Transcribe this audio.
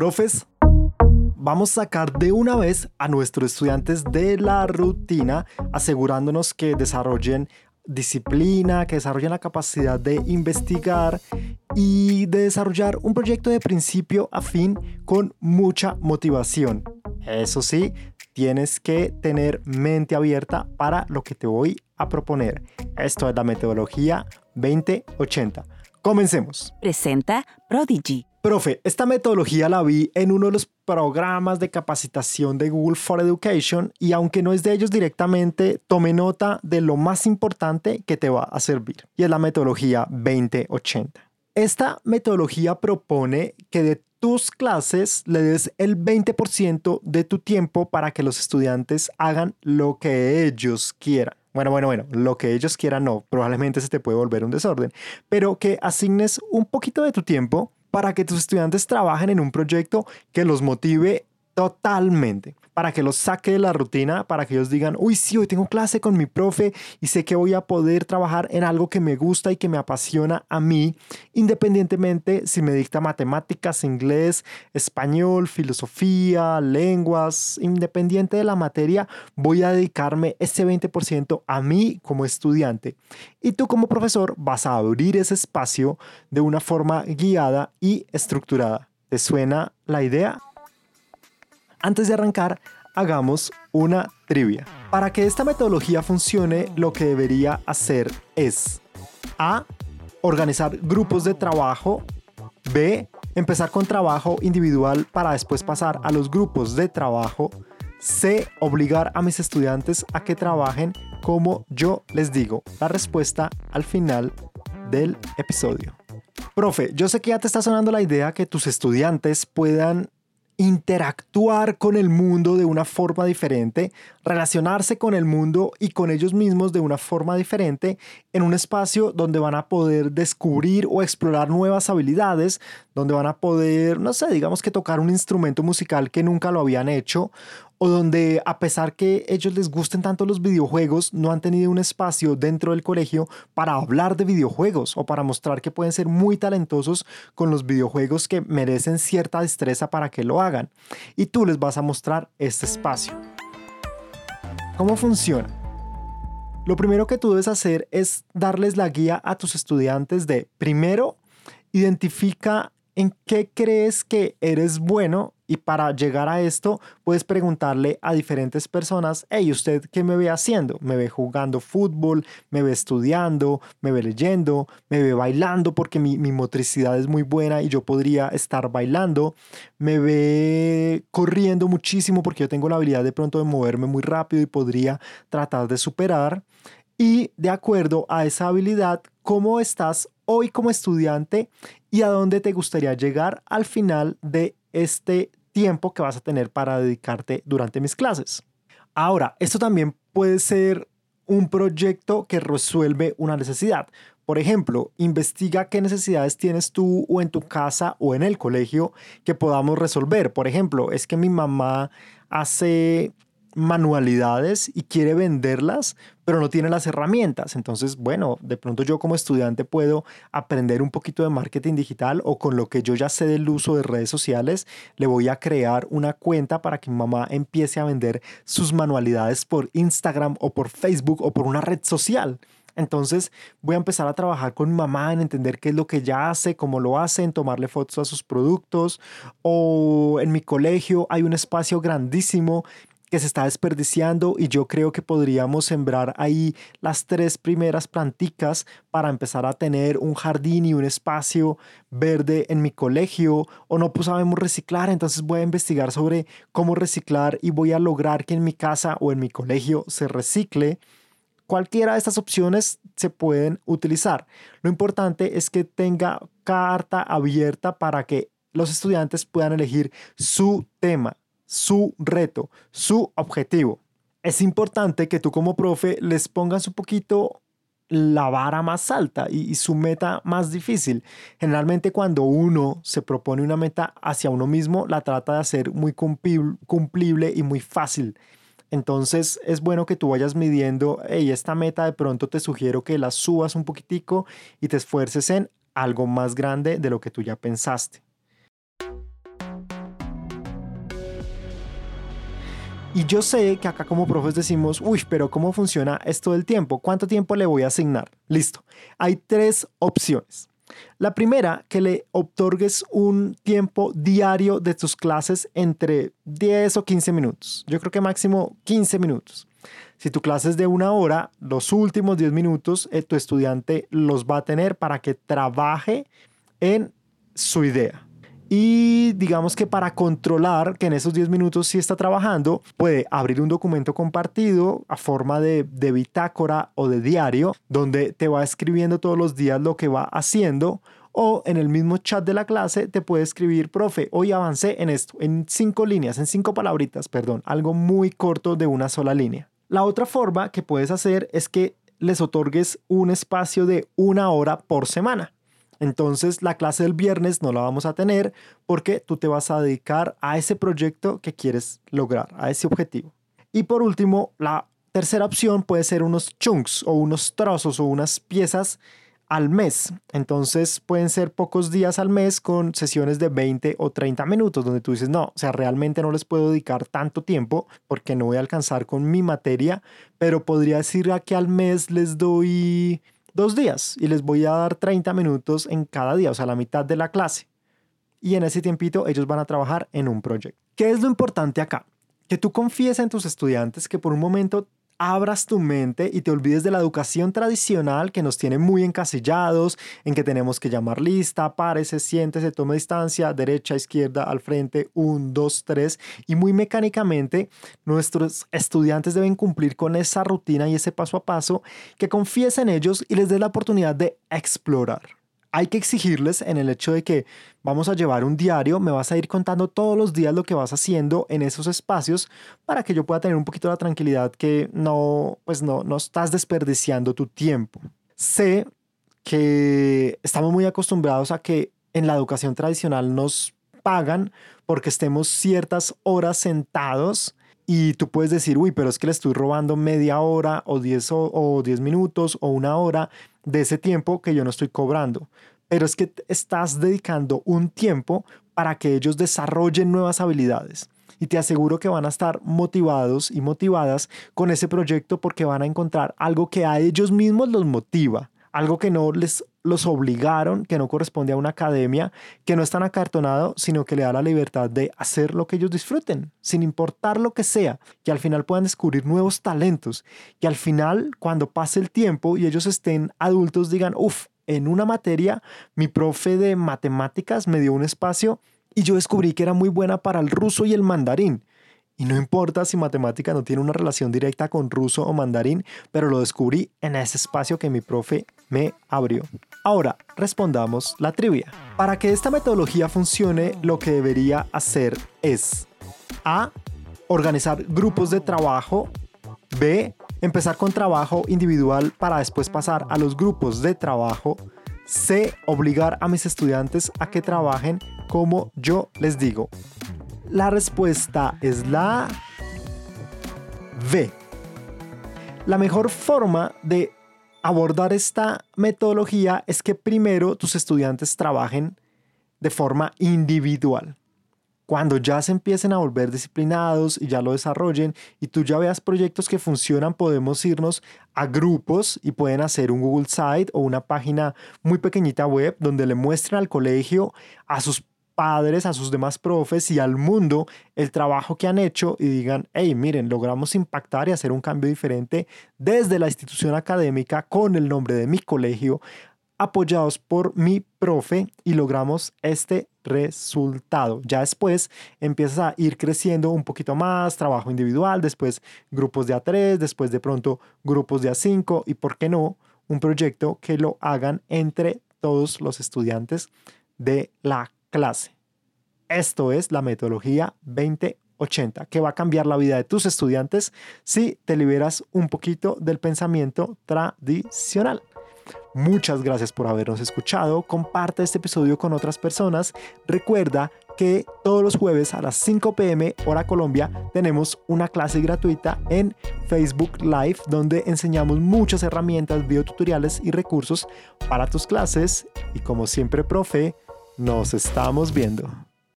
profes, vamos a sacar de una vez a nuestros estudiantes de la rutina, asegurándonos que desarrollen disciplina, que desarrollen la capacidad de investigar y de desarrollar un proyecto de principio a fin con mucha motivación. Eso sí, tienes que tener mente abierta para lo que te voy a proponer. Esto es la metodología 2080. Comencemos. Presenta Prodigy. Profe, esta metodología la vi en uno de los programas de capacitación de Google for Education y aunque no es de ellos directamente, tome nota de lo más importante que te va a servir y es la metodología 2080. Esta metodología propone que de tus clases le des el 20% de tu tiempo para que los estudiantes hagan lo que ellos quieran. Bueno, bueno, bueno, lo que ellos quieran no, probablemente se te puede volver un desorden, pero que asignes un poquito de tu tiempo para que tus estudiantes trabajen en un proyecto que los motive totalmente para que los saque de la rutina, para que ellos digan, uy, sí, hoy tengo clase con mi profe y sé que voy a poder trabajar en algo que me gusta y que me apasiona a mí, independientemente si me dicta matemáticas, inglés, español, filosofía, lenguas, independiente de la materia, voy a dedicarme ese 20% a mí como estudiante. Y tú como profesor vas a abrir ese espacio de una forma guiada y estructurada. ¿Te suena la idea? Antes de arrancar, hagamos una trivia. Para que esta metodología funcione, lo que debería hacer es A. Organizar grupos de trabajo. B. Empezar con trabajo individual para después pasar a los grupos de trabajo. C. Obligar a mis estudiantes a que trabajen como yo les digo. La respuesta al final del episodio. Profe, yo sé que ya te está sonando la idea que tus estudiantes puedan interactuar con el mundo de una forma diferente, relacionarse con el mundo y con ellos mismos de una forma diferente en un espacio donde van a poder descubrir o explorar nuevas habilidades, donde van a poder, no sé, digamos que tocar un instrumento musical que nunca lo habían hecho o donde a pesar que ellos les gusten tanto los videojuegos, no han tenido un espacio dentro del colegio para hablar de videojuegos o para mostrar que pueden ser muy talentosos con los videojuegos que merecen cierta destreza para que lo hagan. Y tú les vas a mostrar este espacio. ¿Cómo funciona? Lo primero que tú debes hacer es darles la guía a tus estudiantes de, primero, identifica en qué crees que eres bueno y para llegar a esto puedes preguntarle a diferentes personas, hey, ¿usted qué me ve haciendo? ¿Me ve jugando fútbol? ¿Me ve estudiando? ¿Me ve leyendo? ¿Me ve bailando? Porque mi, mi motricidad es muy buena y yo podría estar bailando. ¿Me ve corriendo muchísimo porque yo tengo la habilidad de pronto de moverme muy rápido y podría tratar de superar? Y de acuerdo a esa habilidad, ¿cómo estás hoy como estudiante y a dónde te gustaría llegar al final de este tiempo que vas a tener para dedicarte durante mis clases. Ahora, esto también puede ser un proyecto que resuelve una necesidad. Por ejemplo, investiga qué necesidades tienes tú o en tu casa o en el colegio que podamos resolver. Por ejemplo, es que mi mamá hace manualidades y quiere venderlas, pero no tiene las herramientas. Entonces, bueno, de pronto yo como estudiante puedo aprender un poquito de marketing digital o con lo que yo ya sé del uso de redes sociales, le voy a crear una cuenta para que mi mamá empiece a vender sus manualidades por Instagram o por Facebook o por una red social. Entonces voy a empezar a trabajar con mi mamá en entender qué es lo que ella hace, cómo lo hace, en tomarle fotos a sus productos. O en mi colegio hay un espacio grandísimo que se está desperdiciando y yo creo que podríamos sembrar ahí las tres primeras planticas para empezar a tener un jardín y un espacio verde en mi colegio o no pues sabemos reciclar, entonces voy a investigar sobre cómo reciclar y voy a lograr que en mi casa o en mi colegio se recicle. Cualquiera de estas opciones se pueden utilizar. Lo importante es que tenga carta abierta para que los estudiantes puedan elegir su tema su reto, su objetivo. Es importante que tú como profe les pongas un poquito la vara más alta y, su meta más difícil. Generalmente cuando uno se propone una meta hacia uno mismo, la trata de hacer muy cumplible y muy fácil. Entonces es bueno que tú vayas midiendo, hey, esta meta de pronto te sugiero que la subas un poquitico y te esfuerces en algo más grande de lo que tú ya pensaste. Y yo sé que acá como profes decimos, uy, pero ¿cómo funciona esto del tiempo? ¿Cuánto tiempo le voy a asignar? Listo. Hay tres opciones. La primera, que le otorgues un tiempo diario de tus clases entre 10 o 15 minutos. Yo creo que máximo 15 minutos. Si tu clase es de una hora, los últimos 10 minutos eh, tu estudiante los va a tener para que trabaje en su idea. Y digamos que para controlar que en esos 10 minutos sí está trabajando, puede abrir un documento compartido a forma de, de bitácora o de diario, donde te va escribiendo todos los días lo que va haciendo o en el mismo chat de la clase te puede escribir, profe, hoy avancé en esto, en cinco líneas, en cinco palabritas, perdón, algo muy corto de una sola línea. La otra forma que puedes hacer es que les otorgues un espacio de una hora por semana. Entonces la clase del viernes no la vamos a tener porque tú te vas a dedicar a ese proyecto que quieres lograr, a ese objetivo. Y por último, la tercera opción puede ser unos chunks o unos trozos o unas piezas al mes. Entonces pueden ser pocos días al mes con sesiones de 20 o 30 minutos donde tú dices, no, o sea, realmente no les puedo dedicar tanto tiempo porque no voy a alcanzar con mi materia, pero podría decir que al mes les doy dos días y les voy a dar 30 minutos en cada día, o sea, la mitad de la clase. Y en ese tiempito ellos van a trabajar en un proyecto. ¿Qué es lo importante acá? Que tú confíes en tus estudiantes que por un momento abras tu mente y te olvides de la educación tradicional que nos tiene muy encasillados, en que tenemos que llamar lista, párese, siéntese, tome distancia, derecha, izquierda, al frente, un, dos, tres, y muy mecánicamente nuestros estudiantes deben cumplir con esa rutina y ese paso a paso, que confíes en ellos y les des la oportunidad de explorar hay que exigirles en el hecho de que vamos a llevar un diario, me vas a ir contando todos los días lo que vas haciendo en esos espacios para que yo pueda tener un poquito la tranquilidad que no, pues no, no estás desperdiciando tu tiempo. Sé que estamos muy acostumbrados a que en la educación tradicional nos pagan porque estemos ciertas horas sentados y tú puedes decir, uy, pero es que le estoy robando media hora o 10 o, o 10 minutos o una hora de ese tiempo que yo no estoy cobrando. Pero es que estás dedicando un tiempo para que ellos desarrollen nuevas habilidades. Y te aseguro que van a estar motivados y motivadas con ese proyecto porque van a encontrar algo que a ellos mismos los motiva algo que no les los obligaron, que no corresponde a una academia, que no es tan sino que le da la libertad de hacer lo que ellos disfruten, sin importar lo que sea, que al final puedan descubrir nuevos talentos, que al final, cuando pase el tiempo y ellos estén adultos, digan, uff, en una materia, mi profe de matemáticas me dio un espacio y yo descubrí que era muy buena para el ruso y el mandarín. Y no importa si matemática no tiene una relación directa con ruso o mandarín, pero lo descubrí en ese espacio que mi profe me abrió. Ahora, respondamos la trivia. Para que esta metodología funcione, lo que debería hacer es A. Organizar grupos de trabajo. B. Empezar con trabajo individual para después pasar a los grupos de trabajo. C. Obligar a mis estudiantes a que trabajen como yo les digo. La respuesta es la B. La mejor forma de abordar esta metodología es que primero tus estudiantes trabajen de forma individual. Cuando ya se empiecen a volver disciplinados y ya lo desarrollen y tú ya veas proyectos que funcionan, podemos irnos a grupos y pueden hacer un Google Site o una página muy pequeñita web donde le muestren al colegio, a sus padres, a sus demás profes y al mundo el trabajo que han hecho y digan, hey, miren, logramos impactar y hacer un cambio diferente desde la institución académica con el nombre de mi colegio, apoyados por mi profe y logramos este resultado. Ya después empiezas a ir creciendo un poquito más, trabajo individual, después grupos de A3, después de pronto grupos de A5 y, ¿por qué no? Un proyecto que lo hagan entre todos los estudiantes de la clase. Esto es la metodología 2080, que va a cambiar la vida de tus estudiantes si te liberas un poquito del pensamiento tradicional. Muchas gracias por habernos escuchado. Comparte este episodio con otras personas. Recuerda que todos los jueves a las 5 pm hora Colombia tenemos una clase gratuita en Facebook Live donde enseñamos muchas herramientas, videotutoriales y recursos para tus clases. Y como siempre, profe, nos estamos viendo.